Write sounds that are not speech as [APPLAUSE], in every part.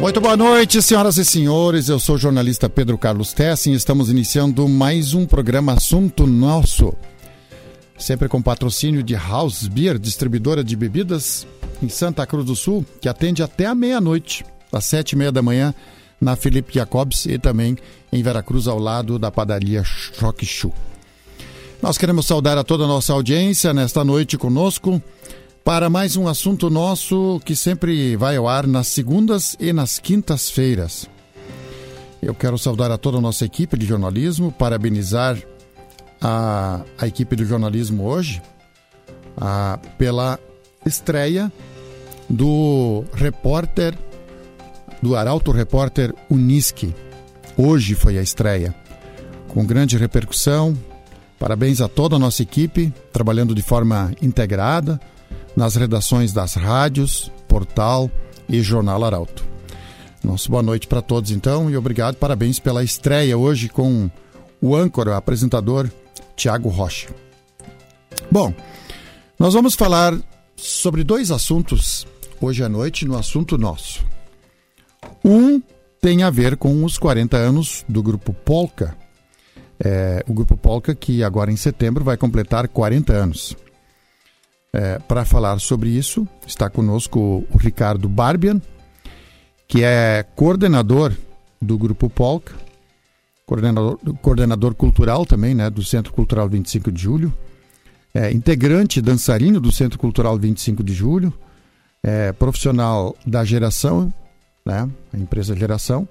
Muito boa noite, senhoras e senhores. Eu sou o jornalista Pedro Carlos Tessin e estamos iniciando mais um programa Assunto Nosso. Sempre com patrocínio de House Beer, distribuidora de bebidas em Santa Cruz do Sul, que atende até a meia-noite, às sete e meia da manhã, na Felipe Jacobs e também em Veracruz, ao lado da padaria Choque Chu. Nós queremos saudar a toda a nossa audiência nesta noite conosco para mais um assunto nosso que sempre vai ao ar nas segundas e nas quintas-feiras. Eu quero saudar a toda a nossa equipe de jornalismo, parabenizar a, a equipe do jornalismo hoje a, pela estreia do repórter, do Arauto Repórter Unisque. Hoje foi a estreia, com grande repercussão. Parabéns a toda a nossa equipe, trabalhando de forma integrada nas redações das rádios, portal e Jornal Arauto. Nossa boa noite para todos então e obrigado, parabéns pela estreia hoje com o âncora, apresentador Tiago Rocha. Bom, nós vamos falar sobre dois assuntos hoje à noite no assunto nosso. Um tem a ver com os 40 anos do grupo Polka. É, o grupo Polka que agora em setembro vai completar 40 anos. É, Para falar sobre isso, está conosco o Ricardo Barbian, que é coordenador do Grupo Polka, coordenador, coordenador cultural também né, do Centro Cultural 25 de Julho, é, integrante dançarino do Centro Cultural 25 de Julho, é, profissional da geração, né, a empresa Geração,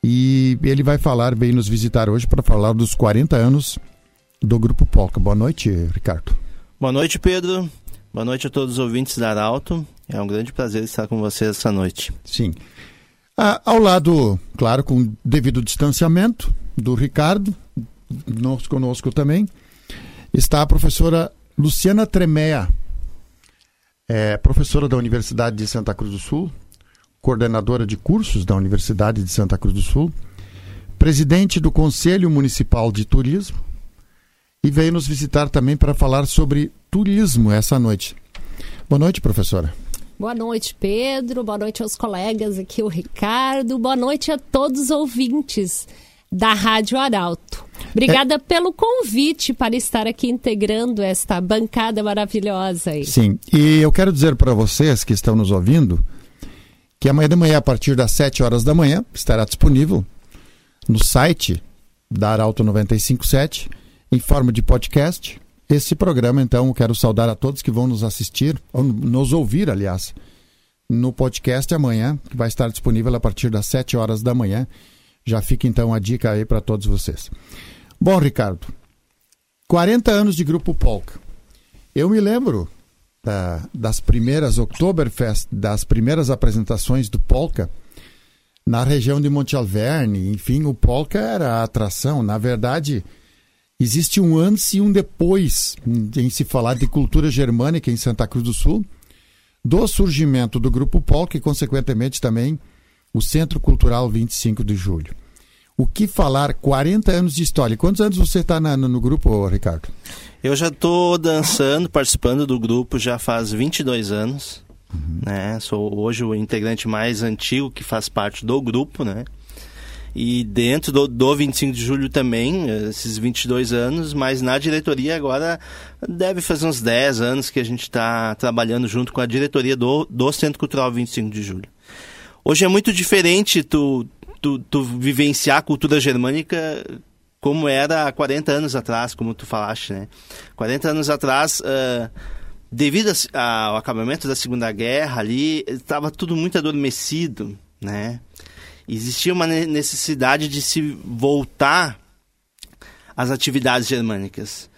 e ele vai falar, veio nos visitar hoje para falar dos 40 anos do Grupo Polka. Boa noite, Ricardo. Boa noite, Pedro. Boa noite a todos os ouvintes da Arauto. É um grande prazer estar com vocês essa noite. Sim. Ah, ao lado, claro, com devido distanciamento do Ricardo, nós conosco também, está a professora Luciana Tremea, é professora da Universidade de Santa Cruz do Sul, coordenadora de cursos da Universidade de Santa Cruz do Sul, presidente do Conselho Municipal de Turismo e veio nos visitar também para falar sobre turismo essa noite. Boa noite, professora. Boa noite, Pedro. Boa noite aos colegas aqui, o Ricardo. Boa noite a todos os ouvintes da Rádio Arauto. Obrigada é... pelo convite para estar aqui integrando esta bancada maravilhosa aí. Sim, e eu quero dizer para vocês que estão nos ouvindo que amanhã de manhã, a partir das 7 horas da manhã, estará disponível no site da Arauto 957 em forma de podcast. Esse programa, então, quero saudar a todos que vão nos assistir, ou nos ouvir, aliás, no podcast amanhã, que vai estar disponível a partir das 7 horas da manhã. Já fica então a dica aí para todos vocês. Bom, Ricardo, 40 anos de Grupo Polka. Eu me lembro da, das primeiras Oktoberfest, das primeiras apresentações do Polka na região de Monte Alverne. Enfim, o Polka era a atração. Na verdade, Existe um antes e um depois em se falar de cultura germânica em Santa Cruz do Sul, do surgimento do Grupo Polk e, consequentemente, também o Centro Cultural 25 de Julho. O que falar 40 anos de história? Quantos anos você está no, no, grupo, Ricardo? Eu já estou dançando, participando do grupo já faz 22 anos. Uhum. Né? Sou hoje o integrante mais antigo que faz parte do grupo, né? E dentro do, do 25 de julho também, esses 22 anos, mas na diretoria agora deve fazer uns 10 anos que a gente está trabalhando junto com a diretoria do, do Centro Cultural 25 de julho. Hoje é muito diferente tu, tu, tu vivenciar a cultura germânica como era há 40 anos atrás, como tu falaste, né? 40 anos atrás, uh, devido ao acabamento da Segunda Guerra ali, estava tudo muito adormecido, né? Existia uma necessidade de se voltar às atividades germânicas.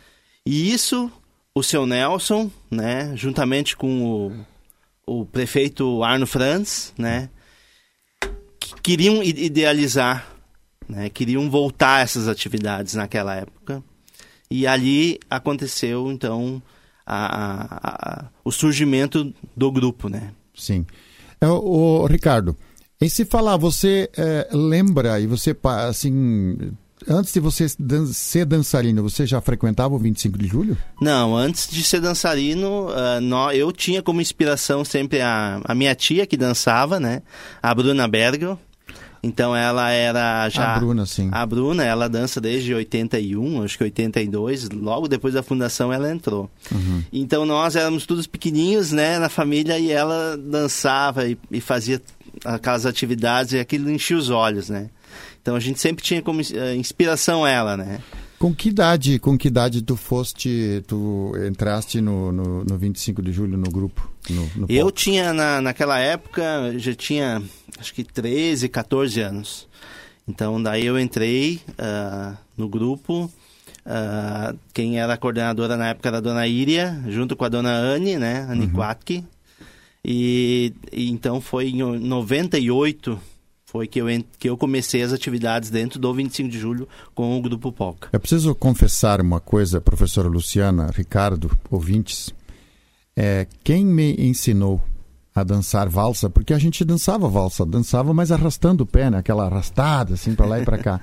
E isso, o seu Nelson, né, juntamente com o, o prefeito Arno Franz, né, queriam idealizar, né, queriam voltar a essas atividades naquela época. E ali aconteceu, então, a, a, a, o surgimento do grupo, né? Sim. É, o, o Ricardo, em se falar, você é, lembra e você assim antes de você ser dançarino, você já frequentava o 25 de julho? Não, antes de ser dançarino, nó, eu tinha como inspiração sempre a, a minha tia que dançava, né? A Bruna Bergel. Então ela era já. A Bruna, sim. A Bruna, ela dança desde 81, acho que 82. Logo depois da fundação ela entrou. Uhum. Então nós éramos todos pequenininhos, né, na família e ela dançava e, e fazia aquelas atividades e aquilo enchia os olhos, né? Então a gente sempre tinha como uh, inspiração ela, né? Com que idade, com que idade tu foste, tu entraste no, no, no 25 de julho no grupo? No, no eu tinha, na, naquela época, já tinha acho que 13, 14 anos. Então daí eu entrei uh, no grupo. Uh, quem era a coordenadora na época era a dona Iria, junto com a dona Anne, né? Anne uhum. Quatke. E, e então foi em 98 foi que eu, que eu comecei as atividades dentro do 25 de julho com o Grupo Polka. Eu preciso confessar uma coisa, professora Luciana, Ricardo, ouvintes. É, quem me ensinou a dançar valsa, porque a gente dançava valsa, dançava mas arrastando o pé, né? aquela arrastada assim para lá e para cá.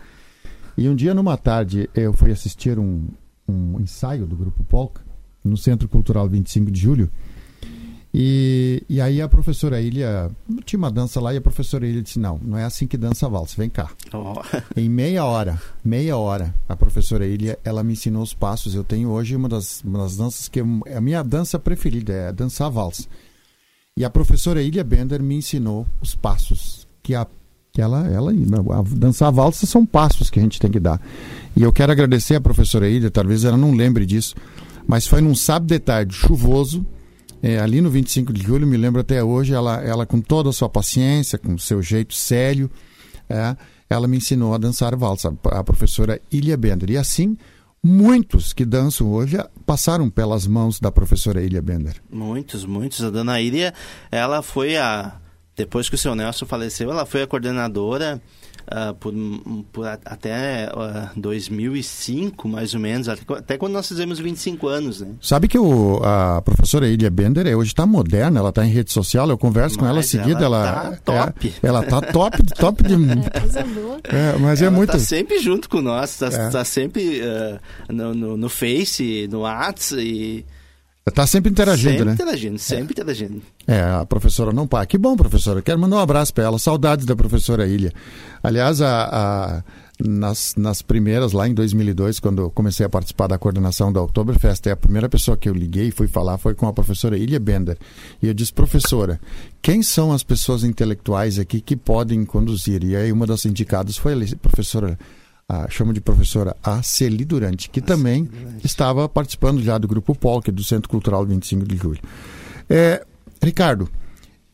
E um dia, numa tarde, eu fui assistir um, um ensaio do Grupo Polka no Centro Cultural 25 de Julho e, e aí a professora Ilha, tinha uma dança lá e a professora Ilha disse, não, não é assim que dança a valsa, vem cá. Oh. Em meia hora, meia hora, a professora Ilha, ela me ensinou os passos. Eu tenho hoje uma das, uma das danças que é a minha dança preferida, é dançar a valsa. E a professora Ilha Bender me ensinou os passos que a que ela, ela a dançar a valsa são passos que a gente tem que dar. E eu quero agradecer a professora Ilha, talvez ela não lembre disso, mas foi num sábado de tarde chuvoso, é, ali no 25 de julho, me lembro até hoje, ela, ela com toda a sua paciência, com seu jeito sério, é, ela me ensinou a dançar valsa, a professora Ilha Bender. E assim, muitos que dançam hoje passaram pelas mãos da professora Ilha Bender. Muitos, muitos. A dona Ilha, ela foi a... Depois que o seu Nelson faleceu, ela foi a coordenadora uh, por, por, até uh, ah, 2005, mais ou menos, até, até, quando nós fizemos 25 anos, né? Sabe que o, a professora Ilha Bender é, hoje está moderna, ela está em rede social, eu converso mas com ela seguida, ela, ela tá é, top. É, ela tá top, top de... [LAUGHS] É, mas é ela é muito... tá sempre junto com nós, está é. tá sempre uh, no, no, no Face, no WhatsApp e... Está sempre interagindo, sempre né? Interagindo, sempre é. interagindo. É, a professora não para. Que bom, professora. Quero mandar um abraço para ela. Saudades da professora Ilha. Aliás, a, a, nas, nas primeiras, lá em 2002, quando eu comecei a participar da coordenação da Oktoberfest, a primeira pessoa que eu liguei e fui falar foi com a professora Ilha Bender. E eu disse, professora, quem são as pessoas intelectuais aqui que podem conduzir? E aí uma das indicadas foi a professora a, chamo de professora A. Celi Durante, que a também Durante. estava participando já do Grupo Polk, do Centro Cultural 25 de Julho. É, Ricardo,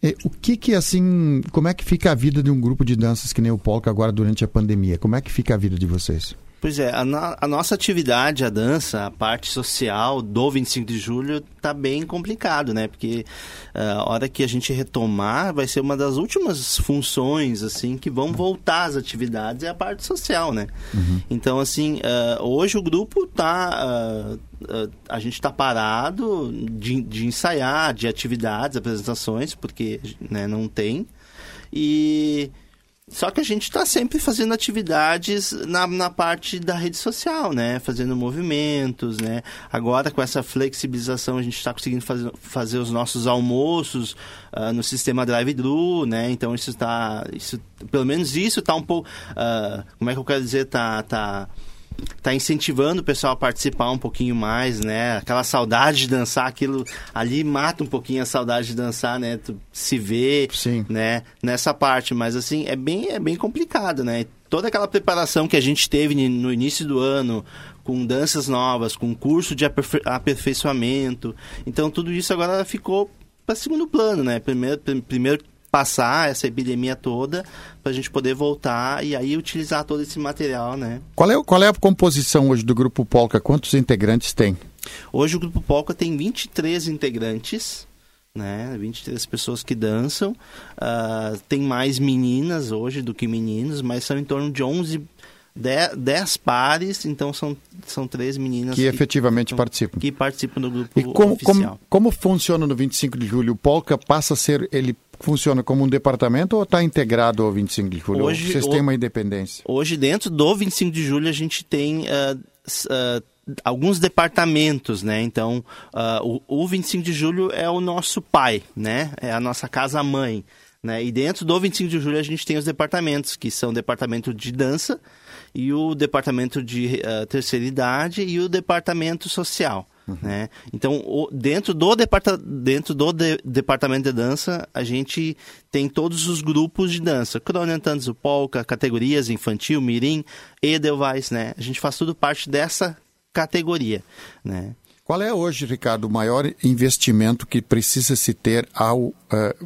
é, o que que assim, como é que fica a vida de um grupo de danças que nem o Polk agora durante a pandemia? Como é que fica a vida de vocês? Pois é, a, a, nossa atividade, a dança, a parte social do 25 de julho tá bem complicado, né? Porque uh, a hora que a gente retomar vai ser uma das últimas funções, assim, que vão voltar às atividades é a parte social, né? Uhum. Então, assim, uh, hoje o grupo tá... Uh, a gente está parado de, de ensaiar, de atividades, apresentações, porque né, não tem. E só que a gente está sempre fazendo atividades na, na parte da rede social, né? Fazendo movimentos, né? Agora, com essa flexibilização, a gente está conseguindo fazer, fazer os nossos almoços uh, no sistema drive-thru, né? Então, isso está... Isso, pelo menos isso está um pouco... Uh, como é que eu quero dizer? Tá... tá tá incentivando o pessoal a participar um pouquinho mais, né? Aquela saudade de dançar, aquilo ali mata um pouquinho a saudade de dançar, né? Tu se vê, Sim. né? Nessa parte, mas assim, é bem, é bem complicado, né? Toda aquela preparação que a gente teve no início do ano, com danças novas, com curso de aperfei aperfeiçoamento, então tudo isso agora ficou para segundo plano, né? Primeiro, primeiro passar essa epidemia toda para a gente poder voltar e aí utilizar todo esse material, né? Qual é, qual é a composição hoje do Grupo Polka? Quantos integrantes tem? Hoje o Grupo Polka tem 23 integrantes, né? 23 pessoas que dançam. Uh, tem mais meninas hoje do que meninos, mas são em torno de 11 10 pares, então são, são três meninas que, que efetivamente que, participam. Que participam do grupo e como, oficial. Como, como funciona no 25 de julho? O Polka passa a ser, ele funciona como um departamento ou está integrado ao 25 de julho? Hoje, Vocês têm uma independência? Hoje, dentro do 25 de julho, a gente tem uh, uh, alguns departamentos, né? Então, uh, o, o 25 de julho é o nosso pai, né? É a nossa casa-mãe. Né? E dentro do 25 de julho a gente tem os departamentos, que são o departamento de dança e o departamento de uh, terceira idade e o departamento social. Uhum. Né? Então, o, dentro do, departa, dentro do de, departamento de dança, a gente tem todos os grupos de dança. Cronentanz, polka, categorias infantil, mirim, edelweiss, né? A gente faz tudo parte dessa categoria, né? Qual é hoje, Ricardo, o maior investimento que precisa se ter ao uh,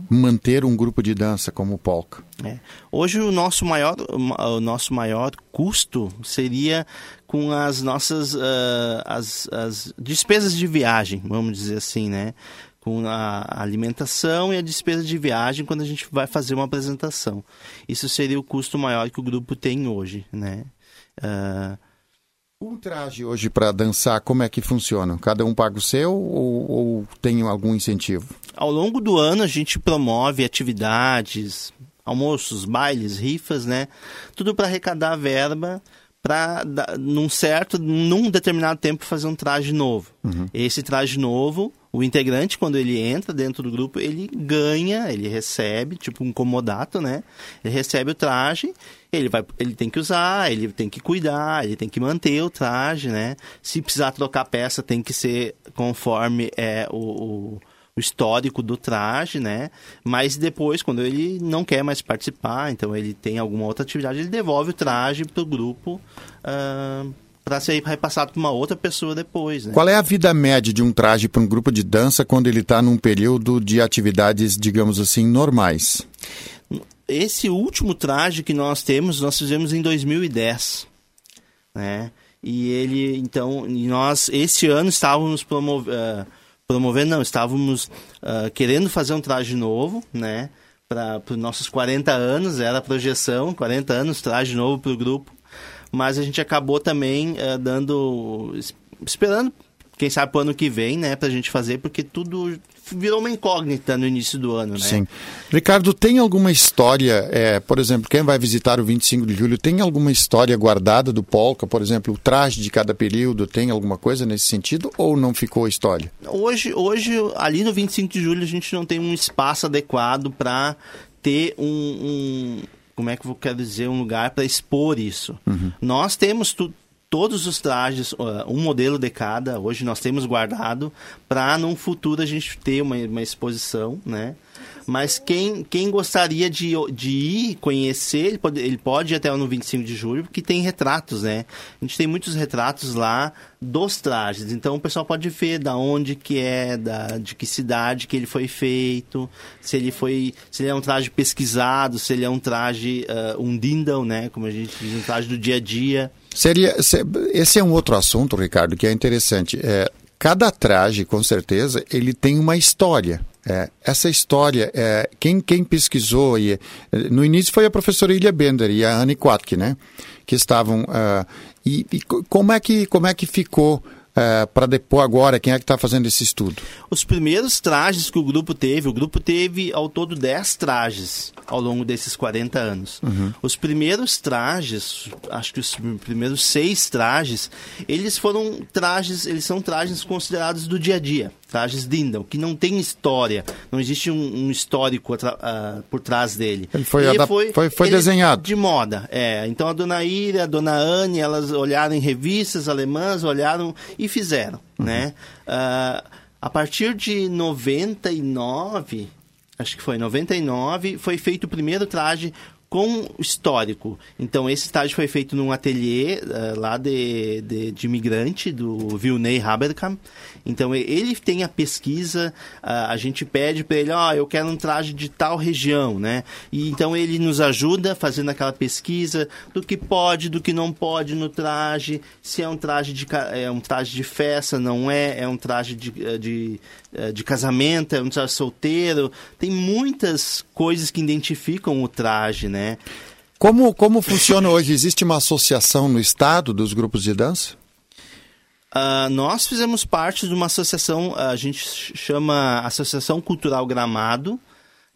manter um grupo de dança como o Polka? É. Hoje o nosso maior, o nosso maior custo seria com as nossas uh, as, as despesas de viagem, vamos dizer assim, né? com a alimentação e a despesa de viagem quando a gente vai fazer uma apresentação. Isso seria o custo maior que o grupo tem hoje, né? Uh, um traje hoje para dançar, como é que funciona? Cada um paga o seu ou, ou, tem algum incentivo? Ao longo do ano a gente promove atividades, almoços, bailes, rifas, né? Tudo para arrecadar verba para num certo, num determinado tempo fazer um traje novo. Uhum. Esse traje novo, o integrante quando ele entra dentro do grupo, ele ganha, ele recebe, tipo um comodato, né? Ele recebe o traje ele vai ele tem que usar, ele tem que cuidar, ele tem que manter o traje, né? Se precisar trocar peça, tem que ser conforme é o, o, histórico do traje, né? Mas depois, quando ele não quer mais participar, então ele tem alguma outra atividade, ele devolve o traje para o grupo. Uh, para ser repassado para uma outra pessoa depois. Né? Qual é a vida média de um traje para um grupo de dança quando ele está num período de atividades, digamos assim, normais? esse último traje que nós temos, nós fizemos em 2010, né? E ele, então, nós esse ano estávamos uh, promovendo, não, estávamos uh, querendo fazer um traje novo, né? Para os nossos 40 anos, era a projeção, 40 anos, traje novo para o grupo. Mas a gente acabou também uh, dando, esperando quem sabe pro ano que vem, né, pra gente fazer, porque tudo virou uma incógnita no início do ano, né? Sim. Ricardo, tem alguma história, é, por exemplo, quem vai visitar o 25 de julho, tem alguma história guardada do Polka, por exemplo, o traje de cada período, tem alguma coisa nesse sentido ou não ficou história? Hoje, hoje ali no 25 de julho, a gente não tem um espaço adequado para ter um, um, como é que eu quero dizer, um lugar para expor isso. Uhum. Nós temos tudo todos os trajes, um modelo de cada, hoje nós temos guardado, para num futuro a gente ter uma, uma exposição, né? Mas quem, quem gostaria de, de ir conhecer, ele pode, ele pode ir até no 25 de julho, porque tem retratos, né? A gente tem muitos retratos lá dos trajes. Então o pessoal pode ver da onde que é, da, de que cidade que ele foi feito, se ele foi. se ele é um traje pesquisado, se ele é um traje, uh, um dindle, né? Como a gente diz, um traje do dia a dia. Seria, esse é um outro assunto, Ricardo, que é interessante. É, cada traje, com certeza, ele tem uma história. É, essa história, é, quem, quem pesquisou, e, no início foi a professora Ilha Bender e a Anne Quatke, né? Que estavam. Uh, e, e, como, é que, como é que ficou é, para depois agora, quem é que está fazendo esse estudo? Os primeiros trajes que o grupo teve, o grupo teve ao todo 10 trajes ao longo desses 40 anos. Uhum. Os primeiros trajes, acho que os primeiros seis trajes, eles foram trajes, eles são trajes considerados do dia a dia trajes Dindal, que não tem história, não existe um, um histórico uh, por trás dele. Ele foi, ele foi, foi, foi ele desenhado. De moda, é. Então a dona Ira, a dona Anne, elas olharam em revistas alemãs, olharam e fizeram, uhum. né? Uh, a partir de 99, acho que foi 99, foi feito o primeiro traje com histórico. Então, esse traje foi feito num ateliê uh, lá de, de, de, imigrante, do Vilney Haberkamp. Então ele tem a pesquisa, a gente pede para ele, ó, oh, eu quero um traje de tal região, né? E então ele nos ajuda fazendo aquela pesquisa do que pode, do que não pode no traje, se é um traje de é um traje de festa, não é, é um traje de, eh, de, eh, de casamento, é um traje solteiro. Tem muitas coisas que identificam o traje, né? Como, como funciona hoje? Existe uma associação no estado dos grupos de dança? Uh, nós fizemos parte de uma associação, a gente chama Associação Cultural Gramado,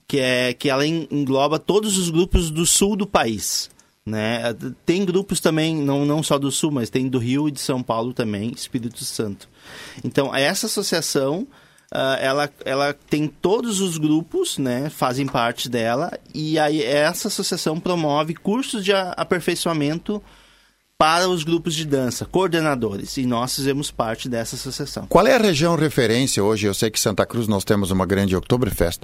que é que ela engloba todos os grupos do sul do país. Né? Tem grupos também, não, não só do Sul, mas tem do Rio e de São Paulo também, Espírito Santo. Então, essa associação, uh, ela, ela tem todos os grupos, né, fazem parte dela, e aí essa associação promove cursos de aperfeiçoamento para os grupos de dança, coordenadores, e nós fizemos parte dessa associação. Qual é a região referência hoje? Eu sei que Santa Cruz nós temos uma grande Oktoberfest,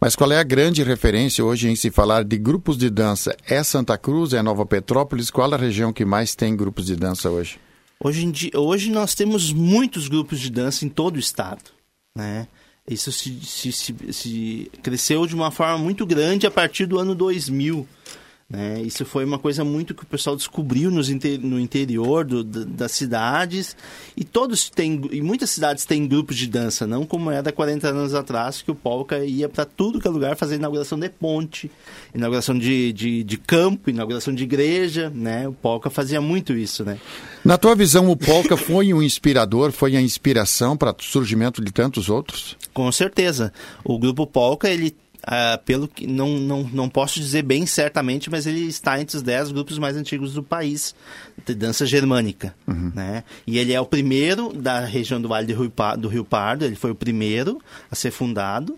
mas qual é a grande referência hoje em se falar de grupos de dança? É Santa Cruz, é Nova Petrópolis? Qual a região que mais tem grupos de dança hoje? Hoje, dia, hoje nós temos muitos grupos de dança em todo o estado, né? Isso se, se, se, se cresceu de uma forma muito grande a partir do ano 2000. Né? Isso foi uma coisa muito que o pessoal descobriu nos inter, no interior do, das cidades e todos têm e muitas cidades têm grupos de dança, não como era 40 anos atrás que o polka ia para tudo que é lugar fazer inauguração de ponte, inauguração de, de, de, campo, inauguração de igreja, né? O polka fazia muito isso, né? Na tua visão, o polka [LAUGHS] foi um inspirador, foi a inspiração para o surgimento de tantos outros? Com certeza. O grupo polka ele Uh, pelo que não, não, não posso dizer bem certamente, mas ele está entre os 10 grupos mais antigos do país de dança germânica. Uhum. Né? E ele é o primeiro da região do Vale do Rio, do Rio Pardo, ele foi o primeiro a ser fundado.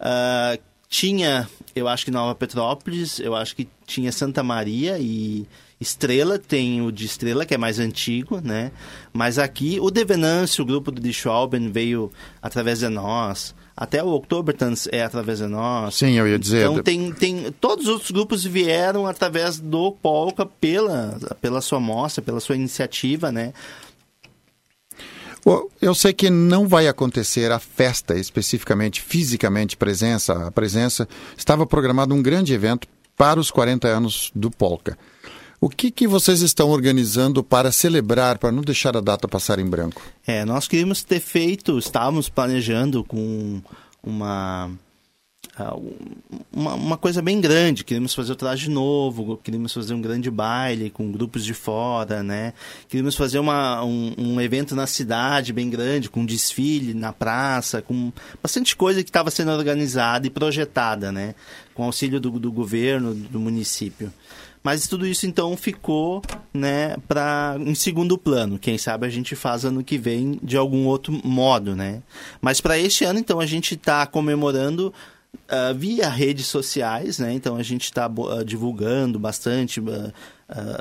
Uh, tinha, eu acho que Nova Petrópolis, eu acho que tinha Santa Maria e Estrela, tem o de Estrela, que é mais antigo, né? Mas aqui o Devenâncio, o grupo do Schwalben veio através de nós. Até o Oktobertanz é através de nós. Sim, eu ia dizer. Então tem, tem todos os outros grupos vieram através do Polka pela, pela sua mostra, pela sua iniciativa, né? Eu sei que não vai acontecer a festa especificamente, fisicamente, presença. A presença estava programado um grande evento para os 40 anos do Polka. O que, que vocês estão organizando para celebrar, para não deixar a data passar em branco? É, nós queríamos ter feito, estávamos planejando com uma, ah, uma, uma, coisa bem grande. Queríamos fazer o traje novo, queríamos fazer um grande baile com grupos de fora, né? Queríamos fazer uma, um, um evento na cidade bem grande, com desfile na praça, com bastante coisa que estava sendo organizada e projetada, né? Com auxílio do, do governo, do município. Mas tudo isso então ficou, né, para em segundo plano. Quem sabe a gente faz ano que vem de algum outro modo, né? Mas para este ano então a gente está comemorando Uh, via redes sociais, né? Então a gente está uh, ah, divulgando bastante, uh,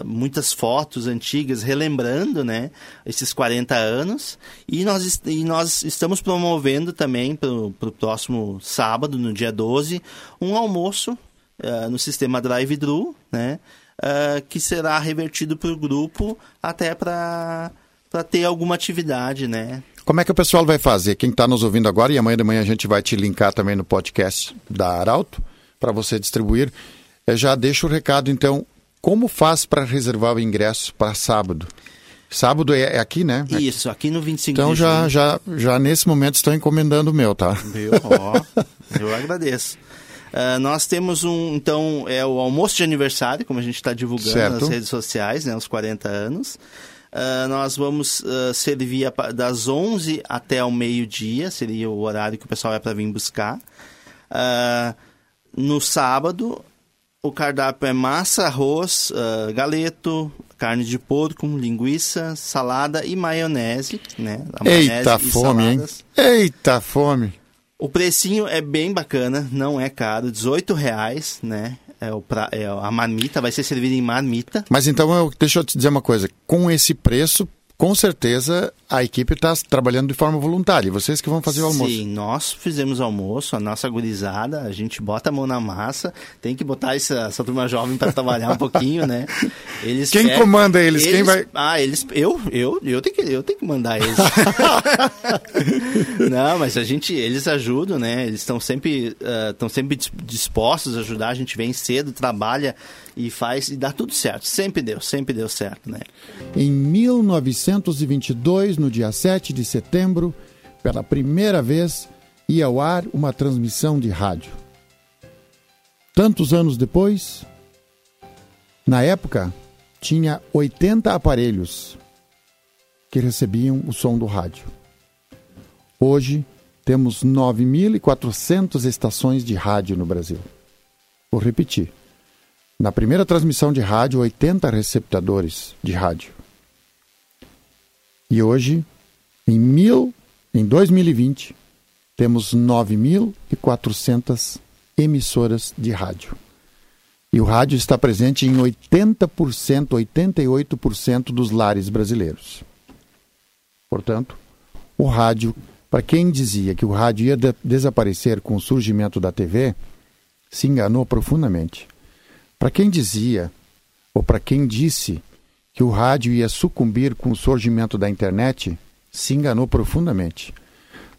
muitas fotos antigas, relembrando, né? Esses 40 anos. E nós, e nós estamos promovendo também para o próximo sábado, no dia 12, um almoço uh, no sistema drive-thru, né? Uh, que será revertido para o grupo até para ter alguma atividade, né? Como é que o pessoal vai fazer? Quem está nos ouvindo agora e amanhã de manhã a gente vai te linkar também no podcast da Arauto para você distribuir. Eu já deixo o recado, então, como faz para reservar o ingresso para sábado? Sábado é, é, aqui, né? Isso, aqui no 25 então, de já, já, já nesse momento estou encomendando o meu, tá? Meu, ó, eu [LAUGHS] agradeço. Uh, nós temos um, então, é o almoço de aniversário, como a gente está divulgando certo. nas redes sociais, né, os 40 anos. Uh, nós vamos uh, servir a, das 11 até o meio-dia, seria o horário que o pessoal vai para vir buscar. no sábado, o cardápio é massa, arroz, galeto, carne de porco, linguiça, salada e maionese, né? Eita fome, hein? Eita fome! O precinho é bem bacana, não é caro, 18 reais, né? É, o pra, é a marmita, vai ser servida em marmita. Mas então, eu, deixa eu te dizer uma coisa. Com esse preço, com certeza a equipe está trabalhando de forma voluntária. Vocês que vão fazer o almoço. Sim, nós fizemos almoço, a nossa gurizada, a gente bota a mão na massa, tem que botar essa, essa turma jovem para trabalhar um pouquinho, né? [LAUGHS] Eles Quem pegam, comanda eles? eles? Quem vai? Ah, eles. Eu, eu, eu tenho que, eu tenho que mandar eles. [LAUGHS] Não, mas a gente, eles ajudam, né? Eles estão sempre, estão uh, sempre dispostos a ajudar. A gente vem cedo, trabalha e faz e dá tudo certo. Sempre deu, sempre deu certo, né? Em 1922, no dia 7 de setembro, pela primeira vez, ia ao ar uma transmissão de rádio. Tantos anos depois, na época, tinha 80 aparelhos que recebiam o som do rádio. Hoje, temos 9.400 estações de rádio no Brasil. Vou repetir. Na primeira transmissão de rádio, 80 receptadores de rádio. E hoje, em, mil, em 2020, temos 9.400 emissoras de rádio. E o rádio está presente em 80%, 88% dos lares brasileiros. Portanto, o rádio, para quem dizia que o rádio ia de desaparecer com o surgimento da TV, se enganou profundamente. Para quem dizia, ou para quem disse, que o rádio ia sucumbir com o surgimento da internet, se enganou profundamente.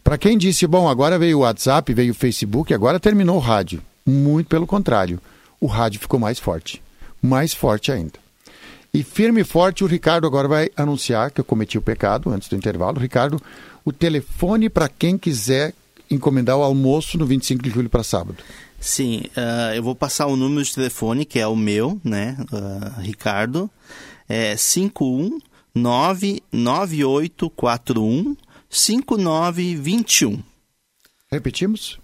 Para quem disse, bom, agora veio o WhatsApp, veio o Facebook, agora terminou o rádio. Muito pelo contrário, o rádio ficou mais forte. Mais forte ainda. E firme e forte, o Ricardo agora vai anunciar que eu cometi o pecado antes do intervalo. Ricardo, o telefone para quem quiser encomendar o almoço no 25 de julho para sábado. Sim, uh, eu vou passar o número de telefone, que é o meu, né, uh, Ricardo, é 5199841 5921. Repetimos?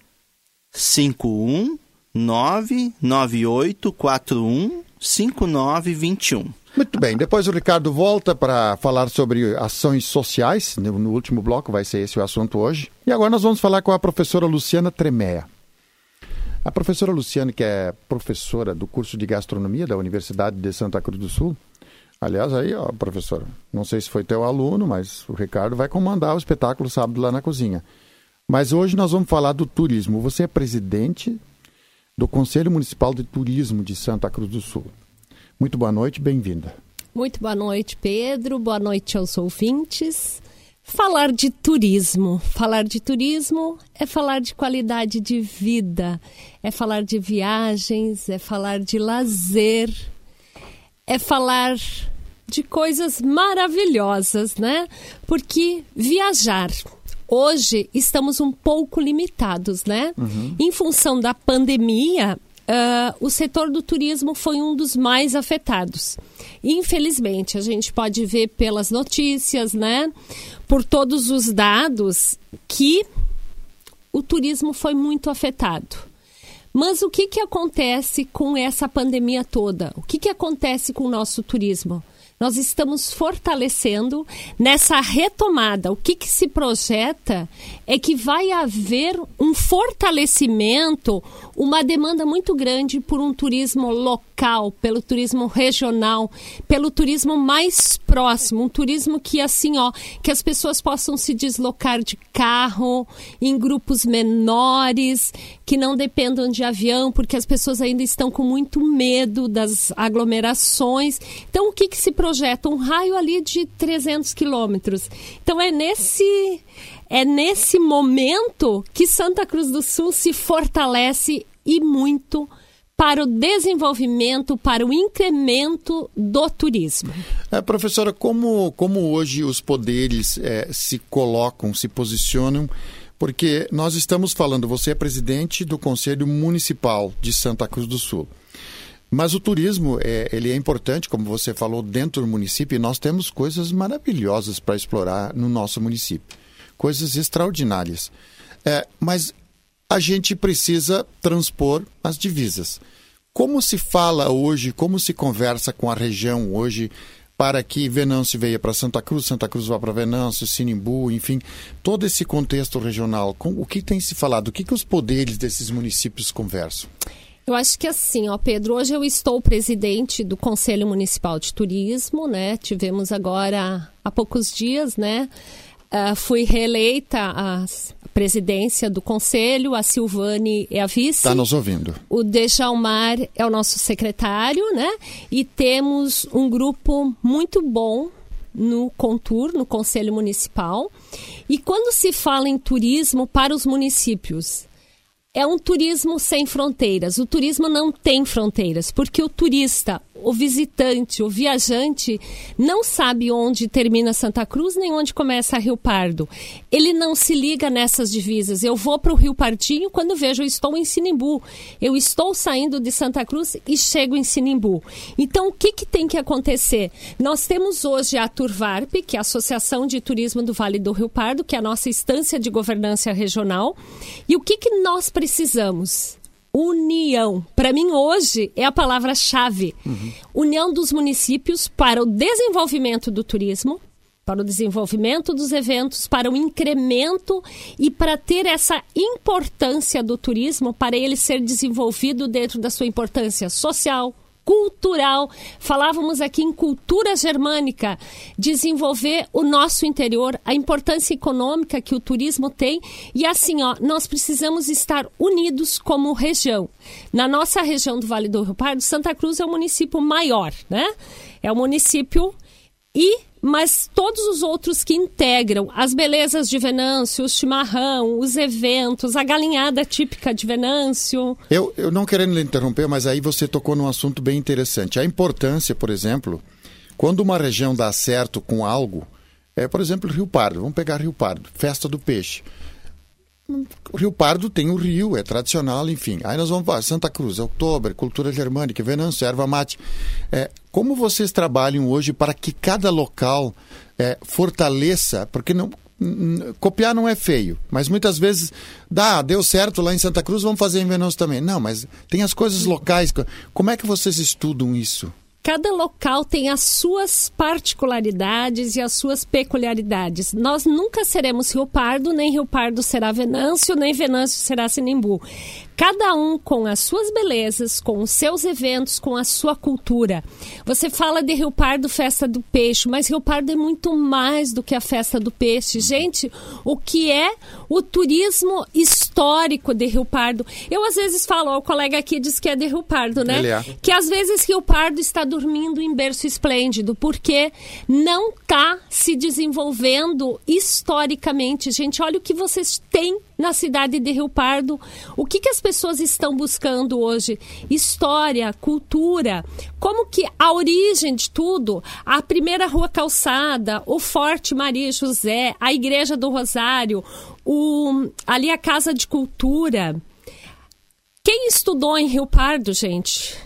5199841 5921. Muito bem, depois o Ricardo volta para falar sobre ações sociais. No último bloco vai ser esse o assunto hoje. E agora nós vamos falar com a professora Luciana Tremea. A professora Luciana, que é professora do curso de gastronomia da Universidade de Santa Cruz do Sul. Aliás, aí, ó, professora, não sei se foi teu aluno, mas o Ricardo vai comandar o espetáculo sábado lá na cozinha. Mas hoje nós vamos falar do turismo. Você é presidente do Conselho Municipal de Turismo de Santa Cruz do Sul. Muito boa noite, bem-vinda. Muito boa noite, Pedro. Boa noite aos ouvintes. Falar de turismo. Falar de turismo é falar de qualidade de vida, é falar de viagens, é falar de lazer, é falar de coisas maravilhosas, né? Porque viajar. Hoje estamos um pouco limitados, né? Uhum. Em função da pandemia, uh, o setor do turismo foi um dos mais afetados. Infelizmente, a gente pode ver pelas notícias, né? Por todos os dados que o turismo foi muito afetado. Mas o que, que acontece com essa pandemia toda? O que, que acontece com o nosso turismo? Nós estamos fortalecendo nessa retomada. O que, que se projeta é que vai haver um fortalecimento, uma demanda muito grande por um turismo local, pelo turismo regional, pelo turismo mais próximo, um turismo que assim, ó, que as pessoas possam se deslocar de carro em grupos menores, que não dependam de avião, porque as pessoas ainda estão com muito medo das aglomerações. Então, o que, que se projeta? Um raio ali de 300 quilômetros. Então, é nesse é nesse momento que Santa Cruz do Sul se fortalece e muito para o desenvolvimento, para o incremento do turismo. É, professora, como, como hoje os poderes é, se colocam, se posicionam? Porque nós estamos falando, você é presidente do Conselho Municipal de Santa Cruz do Sul. Mas o turismo, é, ele é importante, como você falou, dentro do município, e nós temos coisas maravilhosas para explorar no nosso município coisas extraordinárias. É, mas a gente precisa transpor as divisas. Como se fala hoje, como se conversa com a região hoje para que Venâncio venha para Santa Cruz, Santa Cruz vá para Venâncio, Sinimbu, enfim, todo esse contexto regional, com, o que tem se falado, o que, que os poderes desses municípios conversam? Eu acho que assim, ó, Pedro, hoje eu estou presidente do Conselho Municipal de Turismo, né? Tivemos agora há poucos dias, né? Uh, fui reeleita a presidência do conselho, a Silvane é a vice. Está nos ouvindo. O Dejalmar é o nosso secretário, né? E temos um grupo muito bom no Contur, no Conselho Municipal. E quando se fala em turismo para os municípios, é um turismo sem fronteiras. O turismo não tem fronteiras, porque o turista, o visitante, o viajante, não sabe onde termina Santa Cruz nem onde começa Rio Pardo. Ele não se liga nessas divisas. Eu vou para o Rio Pardinho quando vejo eu estou em Sinimbu. Eu estou saindo de Santa Cruz e chego em Sinimbu. Então, o que, que tem que acontecer? Nós temos hoje a Turvarp, que é a Associação de Turismo do Vale do Rio Pardo, que é a nossa instância de governança regional. E o que, que nós precisamos? União. Para mim, hoje, é a palavra-chave. Uhum. União dos municípios para o desenvolvimento do turismo, para o desenvolvimento dos eventos, para o incremento e para ter essa importância do turismo, para ele ser desenvolvido dentro da sua importância social, cultural. Falávamos aqui em cultura germânica, desenvolver o nosso interior, a importância econômica que o turismo tem. E assim, ó, nós precisamos estar unidos como região. Na nossa região do Vale do Rio Pardo, Santa Cruz é o município maior, né? É o município e mas todos os outros que integram as belezas de Venâncio, o chimarrão, os eventos, a galinhada típica de Venâncio. Eu, eu não querendo lhe interromper, mas aí você tocou num assunto bem interessante. A importância, por exemplo, quando uma região dá certo com algo, é, por exemplo, Rio Pardo. Vamos pegar Rio Pardo, festa do peixe. Rio Pardo tem o rio, é tradicional, enfim. Aí nós vamos para Santa Cruz, Outubro, cultura germânica, Venâncio, erva mate. É, como vocês trabalham hoje para que cada local é, fortaleça, porque não, copiar não é feio, mas muitas vezes dá, deu certo lá em Santa Cruz, vamos fazer em Venâncio também. Não, mas tem as coisas locais. Como é que vocês estudam isso? Cada local tem as suas particularidades e as suas peculiaridades. Nós nunca seremos Rio Pardo, nem Rio Pardo será Venâncio, nem Venâncio será Sinimbu cada um com as suas belezas, com os seus eventos, com a sua cultura. Você fala de Rio Pardo, festa do peixe, mas Rio Pardo é muito mais do que a festa do peixe. Gente, o que é o turismo histórico de Rio Pardo? Eu às vezes falo, ó, o colega aqui diz que é de Rio Pardo, né? É. Que às vezes Rio Pardo está dormindo em berço esplêndido, porque não está se desenvolvendo historicamente. Gente, olha o que vocês têm na cidade de Rio Pardo. O que, que as pessoas estão buscando hoje? História, cultura. Como que a origem de tudo, a primeira rua calçada, o Forte Maria José, a Igreja do Rosário, o, ali a Casa de Cultura. Quem estudou em Rio Pardo, gente?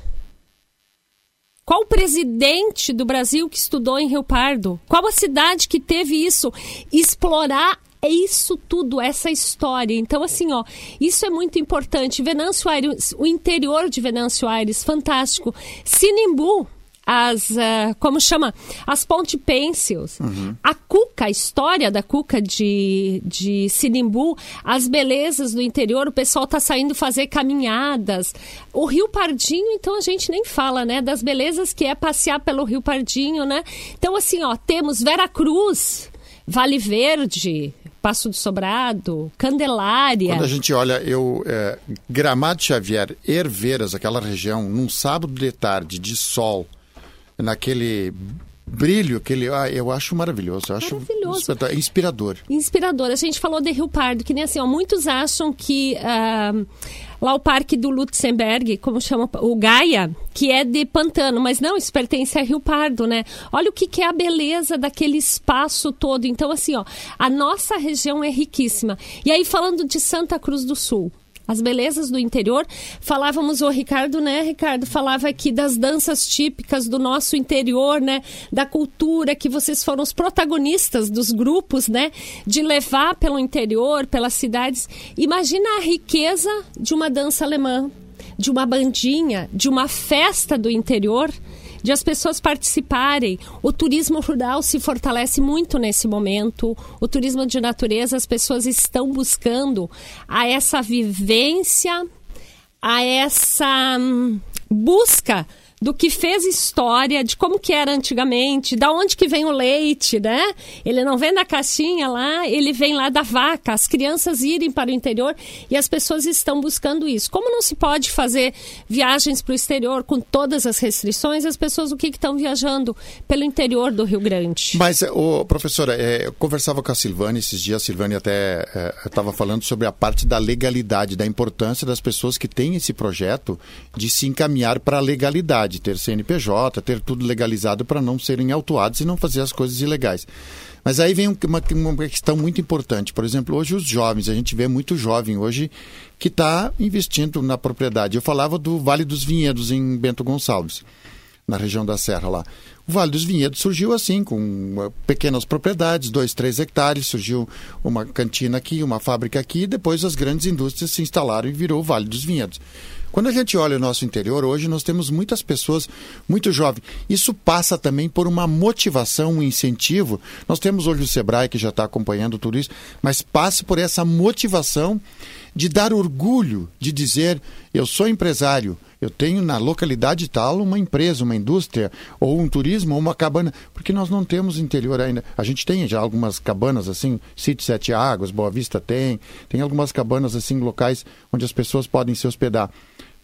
Qual o presidente do Brasil que estudou em Rio Pardo? Qual a cidade que teve isso? Explorar é isso tudo, essa história. Então, assim, ó, isso é muito importante. Venâncio Aires, o interior de Venâncio Aires, fantástico. Sinimbu, as, uh, como chama? As Ponte Pencils, uhum. a Cuca, a história da Cuca de, de Sinimbu, as belezas do interior, o pessoal tá saindo fazer caminhadas. O Rio Pardinho, então a gente nem fala, né? Das belezas que é passear pelo Rio Pardinho, né? Então, assim, ó, temos Vera Cruz, Vale Verde, Passo do Sobrado, Candelária. Quando a gente olha, eu é, Gramado Xavier, Herveiras, aquela região, num sábado de tarde de sol, naquele brilho, aquele, ah, eu acho maravilhoso, eu acho maravilhoso. inspirador. Inspirador. A gente falou de Rio Pardo, que nem assim, ó, muitos acham que uh, lá o Parque do Lutzenberg, como chama o Gaia, que é de pantano, mas não, isso pertence a Rio Pardo, né? Olha o que, que é a beleza daquele espaço todo. Então, assim, ó, a nossa região é riquíssima. E aí, falando de Santa Cruz do Sul, as belezas do interior. Falávamos, o Ricardo, né, Ricardo, falava aqui das danças típicas do nosso interior, né, da cultura, que vocês foram os protagonistas dos grupos, né, de levar pelo interior, pelas cidades. Imagina a riqueza de uma dança alemã, de uma bandinha, de uma festa do interior de as pessoas participarem. O turismo rural se fortalece muito nesse momento. O turismo de natureza, as pessoas estão buscando a essa vivência, a essa hum, busca do que fez história, de como que era antigamente, da onde que vem o leite, né? Ele não vem da caixinha lá, ele vem lá da vaca. As crianças irem para o interior e as pessoas estão buscando isso. Como não se pode fazer viagens para o exterior com todas as restrições, as pessoas o que estão viajando pelo interior do Rio Grande? Mas, oh, professora, é, eu conversava com a Silvane esses dias, a Silvane até estava é, falando sobre a parte da legalidade, da importância das pessoas que têm esse projeto de se encaminhar para a legalidade ter CNPJ, ter tudo legalizado para não serem autuados e não fazer as coisas ilegais. Mas aí vem uma, uma questão muito importante. Por exemplo, hoje os jovens, a gente vê muito jovem hoje que está investindo na propriedade. Eu falava do Vale dos Vinhedos em Bento Gonçalves, na região da Serra lá. O Vale dos Vinhedos surgiu assim, com pequenas propriedades, dois, três hectares, surgiu uma cantina aqui, uma fábrica aqui, e depois as grandes indústrias se instalaram e virou o Vale dos Vinhedos. Quando a gente olha o nosso interior, hoje nós temos muitas pessoas muito jovens. Isso passa também por uma motivação, um incentivo. Nós temos hoje o Sebrae que já está acompanhando tudo isso, mas passe por essa motivação de dar orgulho, de dizer: eu sou empresário, eu tenho na localidade tal uma empresa, uma indústria, ou um turismo, ou uma cabana, porque nós não temos interior ainda. A gente tem já algumas cabanas assim, Sítio Sete Águas, Boa Vista tem, tem algumas cabanas assim, locais onde as pessoas podem se hospedar.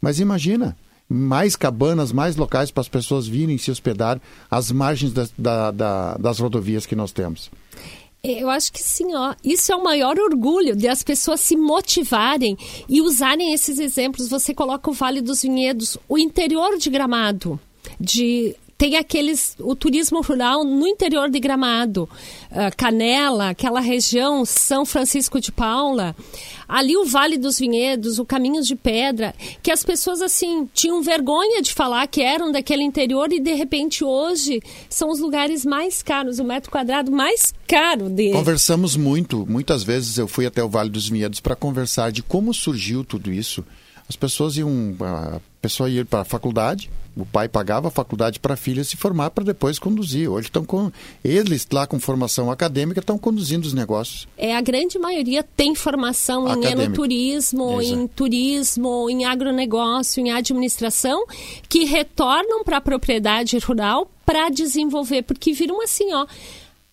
Mas imagina, mais cabanas, mais locais para as pessoas virem se hospedar às margens das, da, da, das rodovias que nós temos. Eu acho que sim, ó. Isso é o maior orgulho de as pessoas se motivarem e usarem esses exemplos. Você coloca o Vale dos Vinhedos, o interior de Gramado, de tem aqueles o turismo rural no interior de Gramado, uh, Canela, aquela região São Francisco de Paula, ali o Vale dos Vinhedos, o Caminhos de Pedra, que as pessoas assim tinham vergonha de falar que eram daquele interior e de repente hoje são os lugares mais caros, o metro quadrado mais caro de Conversamos muito, muitas vezes eu fui até o Vale dos Vinhedos para conversar de como surgiu tudo isso. As pessoas iam, a pessoa ia para a faculdade, o pai pagava a faculdade para a filha se formar para depois conduzir. Hoje estão com eles lá com formação acadêmica estão conduzindo os negócios. É a grande maioria tem formação Acadêmico. em enoturismo, Exato. em turismo, em agronegócio, em administração, que retornam para a propriedade rural para desenvolver, porque viram assim, ó,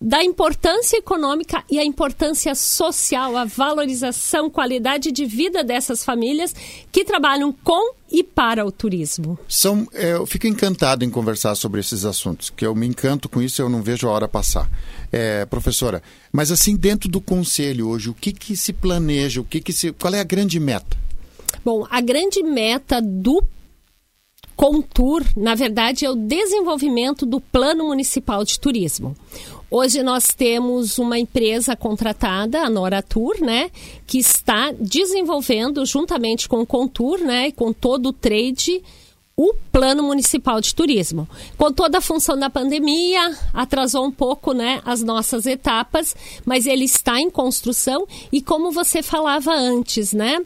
da importância econômica e a importância social, a valorização, qualidade de vida dessas famílias que trabalham com e para o turismo. São, é, eu fico encantado em conversar sobre esses assuntos, que eu me encanto com isso, eu não vejo a hora passar. É, professora, mas assim, dentro do conselho hoje, o que, que se planeja, o que, que se, qual é a grande meta? Bom, a grande meta do Contur, na verdade, é o desenvolvimento do Plano Municipal de Turismo. Hoje nós temos uma empresa contratada, a Noratur, né, que está desenvolvendo juntamente com o Contur, né, e com todo o trade o Plano Municipal de Turismo. Com toda a função da pandemia, atrasou um pouco, né, as nossas etapas, mas ele está em construção e como você falava antes, né,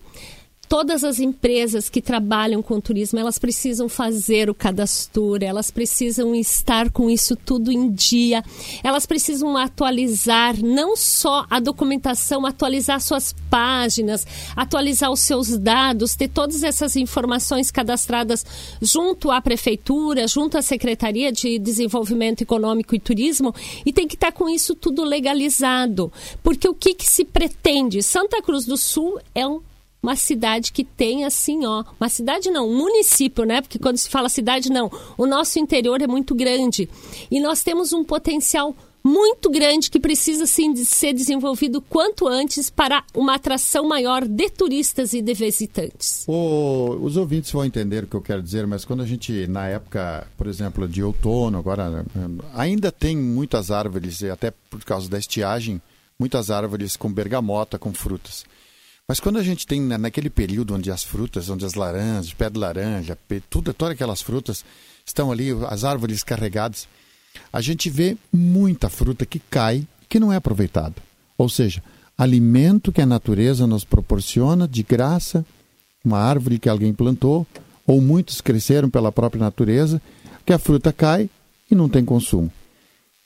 todas as empresas que trabalham com turismo, elas precisam fazer o cadastro, elas precisam estar com isso tudo em dia, elas precisam atualizar não só a documentação, atualizar suas páginas, atualizar os seus dados, ter todas essas informações cadastradas junto à prefeitura, junto à Secretaria de Desenvolvimento Econômico e Turismo, e tem que estar com isso tudo legalizado. Porque o que, que se pretende? Santa Cruz do Sul é um uma cidade que tem assim, ó, uma cidade não, um município, né? Porque quando se fala cidade não, o nosso interior é muito grande e nós temos um potencial muito grande que precisa sim de ser desenvolvido quanto antes para uma atração maior de turistas e de visitantes. O, os ouvintes vão entender o que eu quero dizer, mas quando a gente, na época, por exemplo, de outono, agora ainda tem muitas árvores, até por causa da estiagem, muitas árvores com bergamota, com frutas. Mas quando a gente tem naquele período onde as frutas, onde as laranjas, pé de laranja, tudo, todas aquelas frutas estão ali, as árvores carregadas, a gente vê muita fruta que cai que não é aproveitada. Ou seja, alimento que a natureza nos proporciona de graça, uma árvore que alguém plantou, ou muitos cresceram pela própria natureza, que a fruta cai e não tem consumo.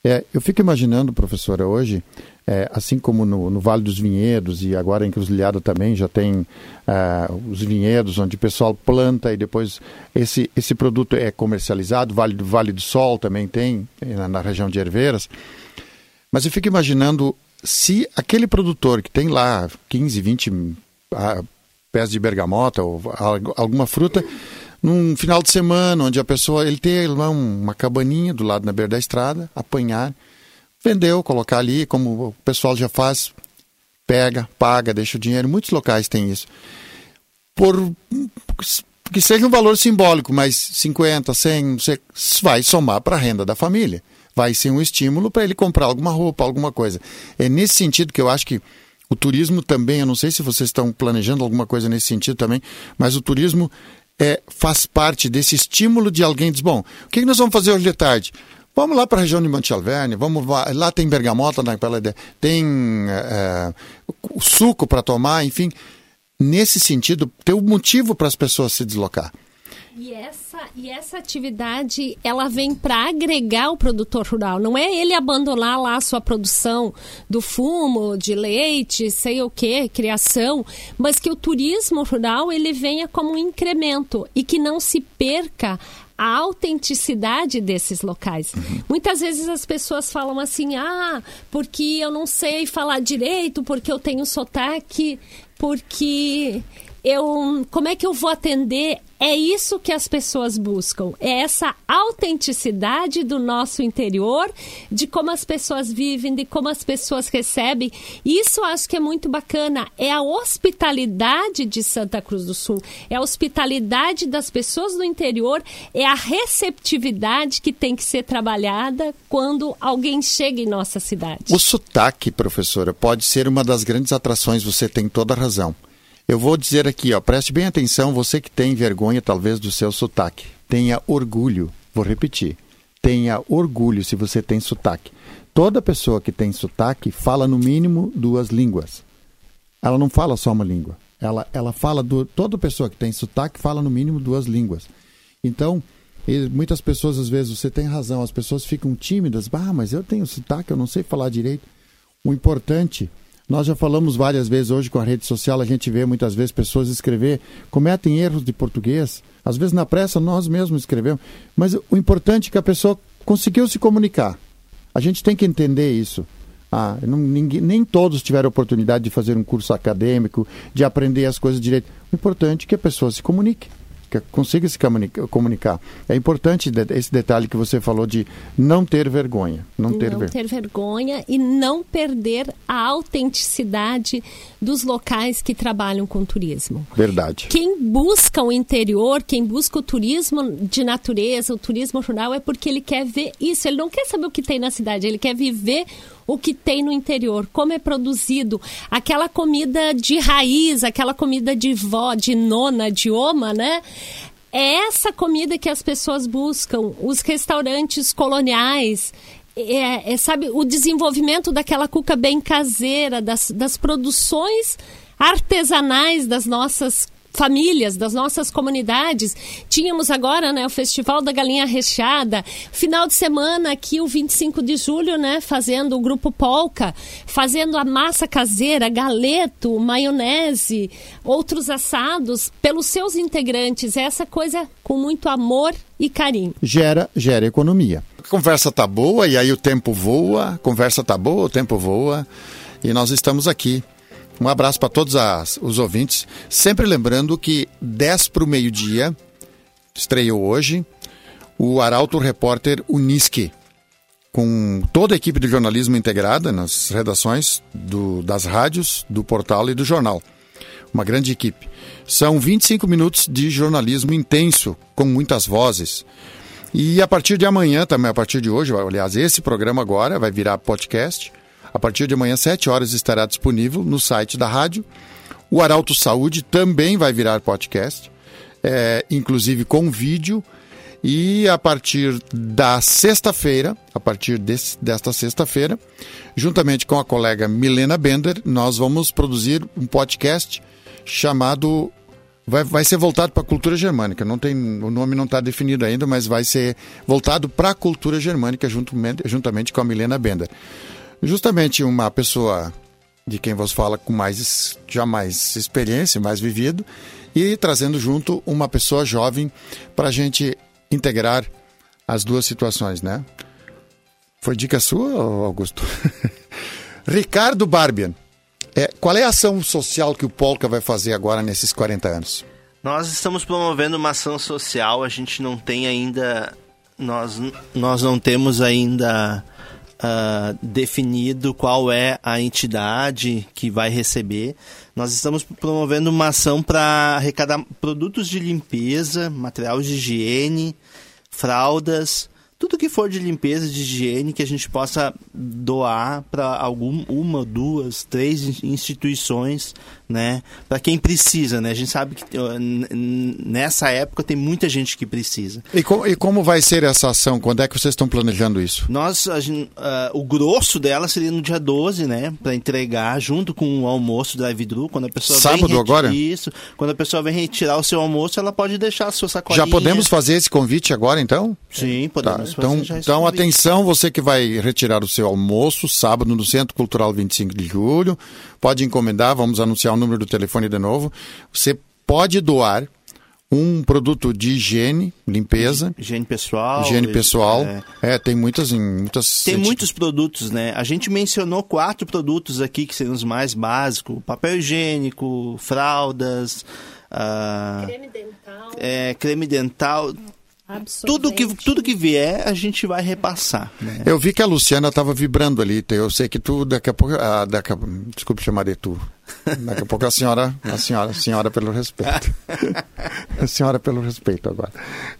É, eu fico imaginando, professora, hoje, é, assim como no, no, Vale dos Vinhedos e agora em Cruzilhada também já tem é, os vinhedos onde o pessoal planta e depois esse, esse produto é comercializado. Vale Vale do Sol também tem, na, na região de Herveiras. Mas eu fico imaginando se aquele produtor que tem lá 15, 20 ah, pés de bergamota ou alguma fruta num final de semana, onde a pessoa ele tem lá uma cabaninha do lado na beira da estrada, apanhar, vendeu, colocar ali, como o pessoal já faz, pega, paga, deixa o dinheiro. Muitos locais têm isso. Por que seja um valor simbólico, mas 50, 100, você vai somar para a renda da família. Vai ser um estímulo para ele comprar alguma roupa, alguma coisa. É nesse sentido que eu acho que o turismo também, eu não sei se vocês estão planejando alguma coisa nesse sentido também, mas o turismo é, faz parte desse estímulo de alguém diz, bom, o que nós vamos fazer hoje de tarde? Vamos lá para a região de Monte Alverne, vamos lá tem bergamota naquela tem é, o suco para tomar, enfim, nesse sentido, ter um motivo para as pessoas se deslocar. E essa, e essa atividade, ela vem para agregar o produtor rural. Não é ele abandonar lá a sua produção do fumo, de leite, sei o que, criação, mas que o turismo rural ele venha como um incremento e que não se perca a autenticidade desses locais. Uhum. Muitas vezes as pessoas falam assim: ah, porque eu não sei falar direito, porque eu tenho sotaque, porque eu, como é que eu vou atender? É isso que as pessoas buscam, é essa autenticidade do nosso interior, de como as pessoas vivem, de como as pessoas recebem. Isso acho que é muito bacana. É a hospitalidade de Santa Cruz do Sul, é a hospitalidade das pessoas do interior, é a receptividade que tem que ser trabalhada quando alguém chega em nossa cidade. O sotaque, professora, pode ser uma das grandes atrações, você tem toda a razão. Eu vou dizer aqui, ó, preste bem atenção, você que tem vergonha talvez do seu sotaque. Tenha orgulho, vou repetir. Tenha orgulho se você tem sotaque. Toda pessoa que tem sotaque fala no mínimo duas línguas. Ela não fala só uma língua. Ela, ela fala do, toda pessoa que tem sotaque fala no mínimo duas línguas. Então, muitas pessoas às vezes você tem razão, as pessoas ficam tímidas. Ah, mas eu tenho sotaque, eu não sei falar direito. O importante nós já falamos várias vezes hoje com a rede social, a gente vê muitas vezes pessoas escrever, cometem erros de português. Às vezes na pressa nós mesmos escrevemos. Mas o importante é que a pessoa conseguiu se comunicar. A gente tem que entender isso. Ah, não, ninguém, nem todos tiveram oportunidade de fazer um curso acadêmico, de aprender as coisas direito. O importante é que a pessoa se comunique que consiga se comunicar. É importante esse detalhe que você falou de não ter vergonha. Não, ter, não ver... ter vergonha e não perder a autenticidade dos locais que trabalham com turismo. Verdade. Quem busca o interior, quem busca o turismo de natureza, o turismo rural, é porque ele quer ver isso. Ele não quer saber o que tem na cidade, ele quer viver o que tem no interior, como é produzido, aquela comida de raiz, aquela comida de vó, de nona, de oma, né? É essa comida que as pessoas buscam, os restaurantes coloniais, é, é, sabe, o desenvolvimento daquela cuca bem caseira, das, das produções artesanais das nossas famílias, das nossas comunidades. Tínhamos agora, né, o Festival da Galinha Recheada, final de semana aqui, o 25 de julho, né, fazendo o grupo Polka, fazendo a massa caseira, galeto, maionese, outros assados pelos seus integrantes. Essa coisa com muito amor e carinho. Gera, gera economia. A conversa tá boa e aí o tempo voa, a conversa tá boa, o tempo voa e nós estamos aqui um abraço para todos as, os ouvintes. Sempre lembrando que 10 para o meio-dia, estreou hoje, o Arauto Repórter Unisque, com toda a equipe de jornalismo integrada nas redações do, das rádios, do portal e do jornal. Uma grande equipe. São 25 minutos de jornalismo intenso, com muitas vozes. E a partir de amanhã, também a partir de hoje, aliás, esse programa agora vai virar podcast. A partir de amanhã, 7 horas, estará disponível no site da rádio. O Arauto Saúde também vai virar podcast, é, inclusive com vídeo. E a partir da sexta-feira, a partir desse, desta sexta-feira, juntamente com a colega Milena Bender, nós vamos produzir um podcast chamado vai, vai ser voltado para a cultura germânica. Não tem, o nome não está definido ainda, mas vai ser voltado para a cultura germânica juntamente, juntamente com a Milena Bender. Justamente uma pessoa de quem vos fala com mais já mais experiência, mais vivido, e trazendo junto uma pessoa jovem para a gente integrar as duas situações, né? Foi dica sua, Augusto? [LAUGHS] Ricardo Barbian, é, qual é a ação social que o Polka vai fazer agora nesses 40 anos? Nós estamos promovendo uma ação social, a gente não tem ainda. Nós, nós não temos ainda uh, definido qual é a entidade que vai receber. Nós estamos promovendo uma ação para arrecadar produtos de limpeza, material de higiene, fraldas, tudo que for de limpeza, de higiene, que a gente possa doar para alguma, uma, duas, três instituições né? Para quem precisa, né? A gente sabe que nessa época tem muita gente que precisa. E, com, e como vai ser essa ação? Quando é que vocês estão planejando isso? Nós, gente, uh, o grosso dela seria no dia 12, né? Para entregar junto com o almoço drive-thru, quando a pessoa Sábado vem agora? Isso. Quando a pessoa vem retirar o seu almoço, ela pode deixar a sua sacolinha. Já podemos fazer esse convite agora, então? Sim, podemos tá. Então, então atenção, você que vai retirar o seu almoço sábado no Centro Cultural 25 de Julho, pode encomendar, vamos anunciar o número do telefone de novo. Você pode doar um produto de higiene, limpeza. Higiene pessoal. Higiene pessoal. É, é tem muitas, muitas. Tem muitos produtos, né? A gente mencionou quatro produtos aqui que seriam os mais básicos: papel higiênico, fraldas. Uh, creme dental. É, creme dental tudo que, tudo que vier, a gente vai repassar. Né? Eu vi que a Luciana estava vibrando ali. Eu sei que tu, daqui a pouco. Ah, daqui a, desculpe chamar de tu. Daqui a pouco a senhora, a senhora, a senhora pelo respeito. [LAUGHS] a senhora pelo respeito agora.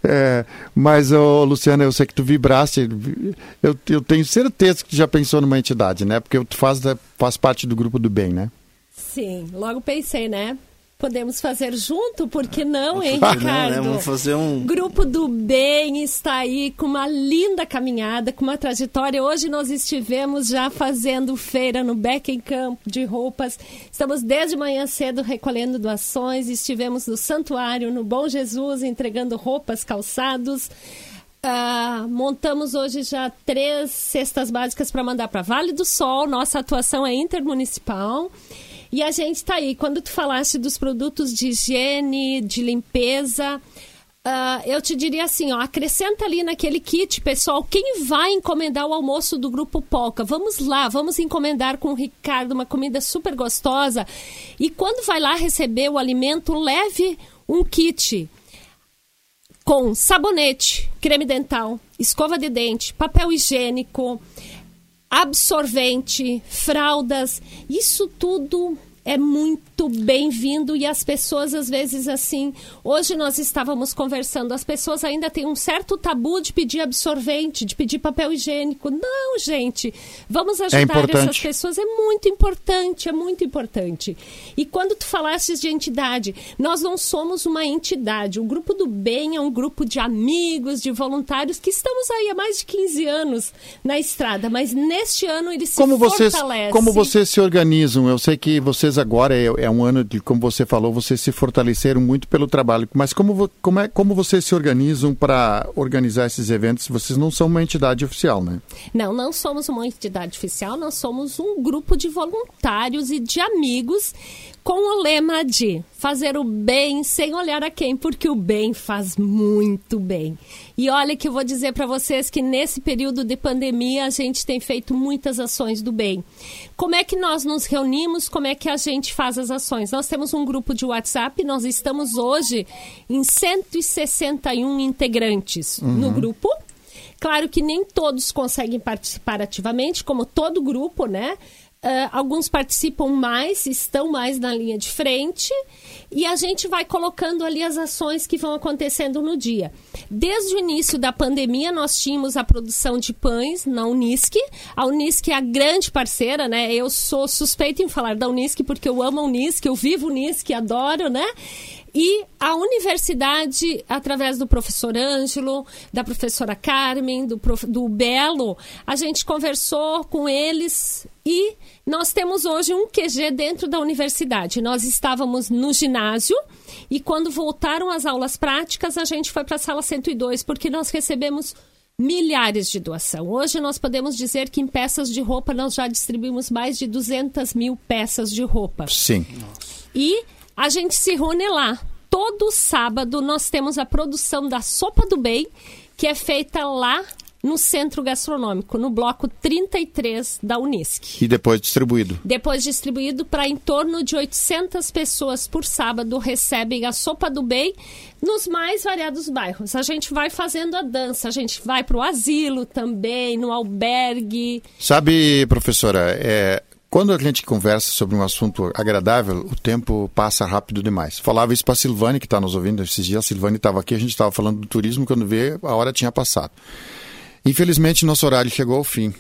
É, mas, oh, Luciana, eu sei que tu vibraste. Eu, eu tenho certeza que tu já pensou numa entidade, né? Porque tu faz, faz parte do grupo do bem, né? Sim, logo pensei, né? Podemos fazer junto, por que não, hein, Ricardo? Não, né? Vamos fazer um. Grupo do Bem está aí com uma linda caminhada, com uma trajetória. Hoje nós estivemos já fazendo feira no Becken Camp de roupas. Estamos desde manhã cedo recolhendo doações. Estivemos no Santuário, no Bom Jesus, entregando roupas, calçados. Uh, montamos hoje já três cestas básicas para mandar para Vale do Sol. Nossa atuação é intermunicipal. E a gente está aí. Quando tu falaste dos produtos de higiene, de limpeza, Uh, eu te diria assim, ó, acrescenta ali naquele kit, pessoal, quem vai encomendar o almoço do Grupo Polca? Vamos lá, vamos encomendar com o Ricardo uma comida super gostosa. E quando vai lá receber o alimento, leve um kit com sabonete, creme dental, escova de dente, papel higiênico, absorvente, fraldas, isso tudo é muito bem-vindo e as pessoas às vezes assim, hoje nós estávamos conversando, as pessoas ainda têm um certo tabu de pedir absorvente, de pedir papel higiênico. Não, gente, vamos é ajudar é essas pessoas, é muito importante, é muito importante. E quando tu falasses de entidade, nós não somos uma entidade, o grupo do bem é um grupo de amigos, de voluntários que estamos aí há mais de 15 anos na estrada, mas neste ano eles se como vocês, fortalecem. Como vocês se organizam? Eu sei que vocês agora é, é, um ano de, como você falou, vocês se fortaleceram muito pelo trabalho. Mas como, como, é, como vocês se organizam para organizar esses eventos? Vocês não são uma entidade oficial, né? Não, não somos uma entidade oficial, nós somos um grupo de voluntários e de amigos com o lema de fazer o bem sem olhar a quem, porque o bem faz muito bem. E olha que eu vou dizer para vocês que nesse período de pandemia a gente tem feito muitas ações do bem. Como é que nós nos reunimos? Como é que a gente faz as ações? Nós temos um grupo de WhatsApp, nós estamos hoje em 161 integrantes uhum. no grupo. Claro que nem todos conseguem participar ativamente, como todo grupo, né? Uh, alguns participam mais, estão mais na linha de frente e a gente vai colocando ali as ações que vão acontecendo no dia. Desde o início da pandemia, nós tínhamos a produção de pães na Unisc. A Unisc é a grande parceira, né? Eu sou suspeita em falar da Unisc porque eu amo a Unisc, eu vivo Unisc, adoro, né? E a universidade, através do professor Ângelo, da professora Carmen, do, prof, do Belo, a gente conversou com eles e nós temos hoje um QG dentro da universidade. Nós estávamos no ginásio E quando voltaram as aulas práticas, a gente foi para a sala 102, porque nós recebemos milhares de doação. Hoje nós podemos dizer que em peças de roupa nós já distribuímos mais de 200 mil peças de roupa. Sim. E a gente se reúne lá. Todo sábado nós temos a produção da Sopa do Bem, que é feita lá no Centro Gastronômico, no bloco 33 da Unisc. E depois distribuído. Depois distribuído para em torno de 800 pessoas por sábado recebem a sopa do bem nos mais variados bairros. A gente vai fazendo a dança, a gente vai para o asilo também, no albergue. Sabe, professora, é, quando a gente conversa sobre um assunto agradável, o tempo passa rápido demais. Falava isso para a Silvane, que está nos ouvindo esses dias. A Silvane estava aqui, a gente estava falando do turismo, quando vê, a hora tinha passado. Infelizmente, nosso horário chegou ao fim.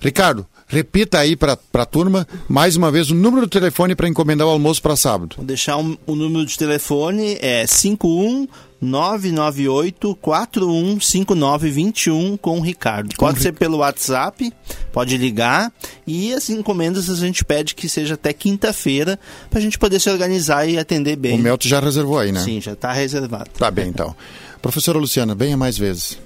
Ricardo, repita aí para a turma mais uma vez o número do telefone para encomendar o almoço para sábado. Vou deixar um, o número de telefone é 51 998 415921 com o Ricardo. Pode ser pelo WhatsApp, pode ligar e as encomendas a gente pede que seja até quinta-feira para a gente poder se organizar e atender bem. O Melto já reservou aí, né? Sim, já está reservado. Tá bem então. [LAUGHS] Professora Luciana, venha mais vezes.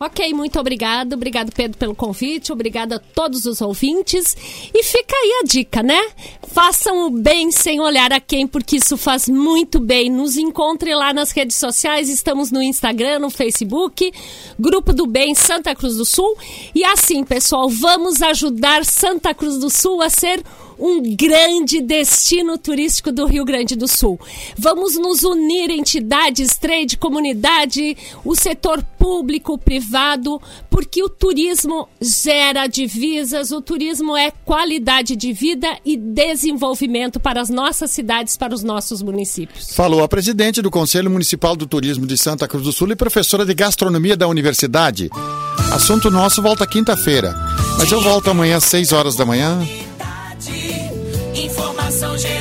Ok, muito obrigado. Obrigado, Pedro, pelo convite. Obrigado a todos os ouvintes. E fica aí a dica, né? Façam o bem sem olhar a quem, porque isso faz muito bem. Nos encontre lá nas redes sociais. Estamos no Instagram, no Facebook, Grupo do Bem Santa Cruz do Sul. E assim, pessoal, vamos ajudar Santa Cruz do Sul a ser um grande destino turístico do Rio Grande do Sul. Vamos nos unir entidades, trade, comunidade, o setor público, privado, porque o turismo gera divisas, o turismo é qualidade de vida e desenvolvimento para as nossas cidades, para os nossos municípios. Falou a presidente do Conselho Municipal do Turismo de Santa Cruz do Sul e professora de gastronomia da universidade. Assunto nosso volta quinta-feira. Mas eu volto amanhã às 6 horas da manhã. Informação conhecimento.